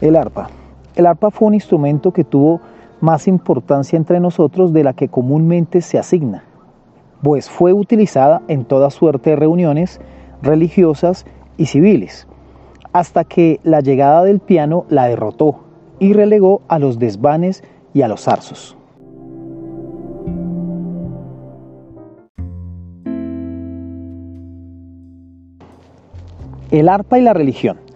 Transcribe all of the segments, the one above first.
El arpa. El arpa fue un instrumento que tuvo más importancia entre nosotros de la que comúnmente se asigna, pues fue utilizada en toda suerte de reuniones religiosas y civiles, hasta que la llegada del piano la derrotó y relegó a los desvanes y a los zarzos. El arpa y la religión.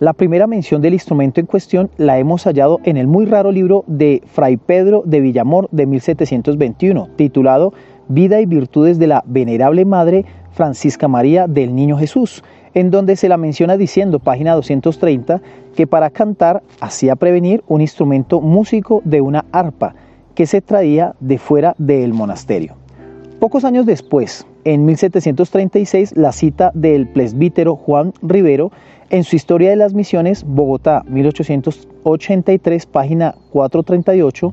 La primera mención del instrumento en cuestión la hemos hallado en el muy raro libro de Fray Pedro de Villamor de 1721, titulado Vida y Virtudes de la Venerable Madre Francisca María del Niño Jesús, en donde se la menciona diciendo, página 230, que para cantar hacía prevenir un instrumento músico de una arpa que se traía de fuera del monasterio. Pocos años después, en 1736, la cita del presbítero Juan Rivero en su Historia de las Misiones, Bogotá, 1883, página 438,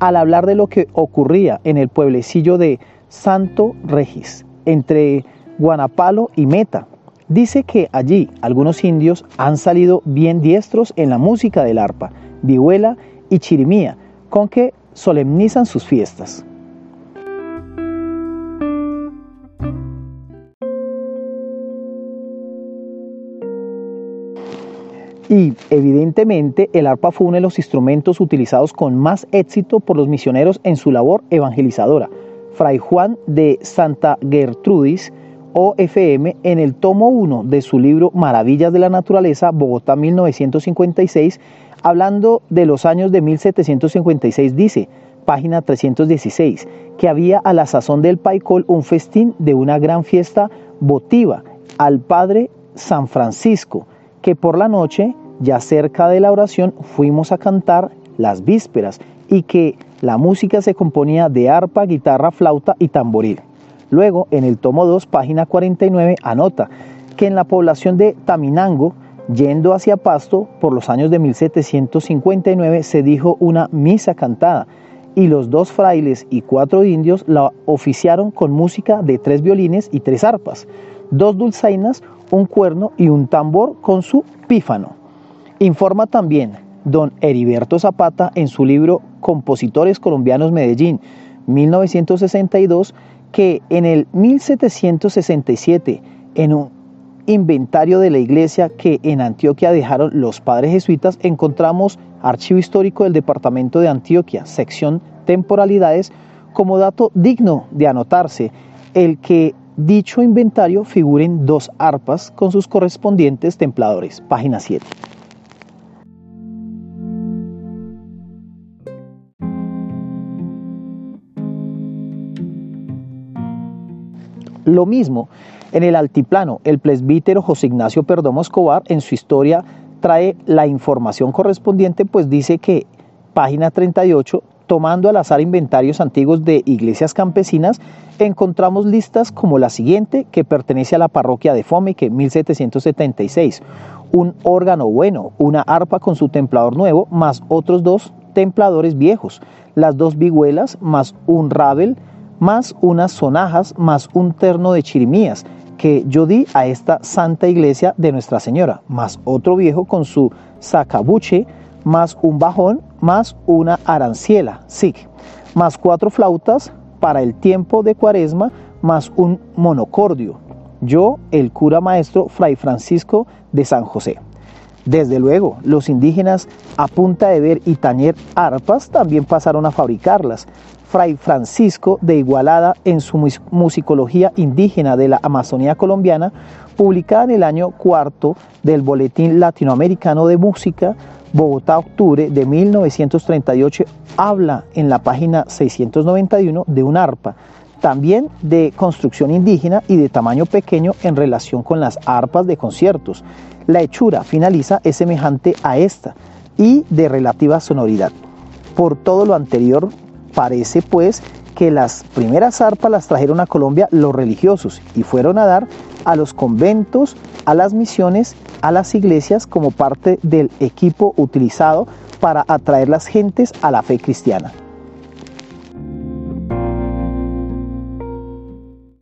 al hablar de lo que ocurría en el pueblecillo de Santo Regis, entre Guanapalo y Meta, dice que allí algunos indios han salido bien diestros en la música del arpa, vihuela y chirimía, con que solemnizan sus fiestas. Y evidentemente el arpa fue uno de los instrumentos utilizados con más éxito por los misioneros en su labor evangelizadora. Fray Juan de Santa Gertrudis, OFM, en el tomo 1 de su libro Maravillas de la Naturaleza, Bogotá 1956, hablando de los años de 1756, dice, página 316, que había a la sazón del Paicol un festín de una gran fiesta votiva al Padre San Francisco, que por la noche, ya cerca de la oración, fuimos a cantar las vísperas y que la música se componía de arpa, guitarra, flauta y tamboril. Luego, en el tomo 2, página 49, anota que en la población de Taminango, yendo hacia Pasto, por los años de 1759, se dijo una misa cantada y los dos frailes y cuatro indios la oficiaron con música de tres violines y tres arpas, dos dulzainas, un cuerno y un tambor con su pífano. Informa también don Heriberto Zapata en su libro Compositores Colombianos Medellín, 1962, que en el 1767, en un inventario de la iglesia que en Antioquia dejaron los padres jesuitas, encontramos Archivo Histórico del Departamento de Antioquia, sección Temporalidades, como dato digno de anotarse, el que dicho inventario figuren dos arpas con sus correspondientes templadores. Página 7. Lo mismo en el altiplano, el presbítero José Ignacio Perdomo Escobar en su historia trae la información correspondiente, pues dice que página 38 tomando al azar inventarios antiguos de iglesias campesinas, encontramos listas como la siguiente, que pertenece a la parroquia de Fomeque, 1776. Un órgano bueno, una arpa con su templador nuevo, más otros dos templadores viejos, las dos vihuelas, más un rabel, más unas sonajas, más un terno de chirimías, que yo di a esta santa iglesia de Nuestra Señora, más otro viejo con su sacabuche, más un bajón, más una aranciela, sí, más cuatro flautas para el tiempo de cuaresma, más un monocordio. Yo, el cura maestro Fray Francisco de San José. Desde luego, los indígenas a punta de ver y tañer arpas también pasaron a fabricarlas. Fray Francisco de Igualada en su musicología indígena de la Amazonía colombiana, publicada en el año cuarto del Boletín Latinoamericano de Música, Bogotá, octubre de 1938, habla en la página 691 de un arpa, también de construcción indígena y de tamaño pequeño en relación con las arpas de conciertos. La hechura finaliza es semejante a esta y de relativa sonoridad. Por todo lo anterior, parece pues que las primeras arpas las trajeron a Colombia los religiosos y fueron a dar a los conventos, a las misiones, a las iglesias como parte del equipo utilizado para atraer las gentes a la fe cristiana.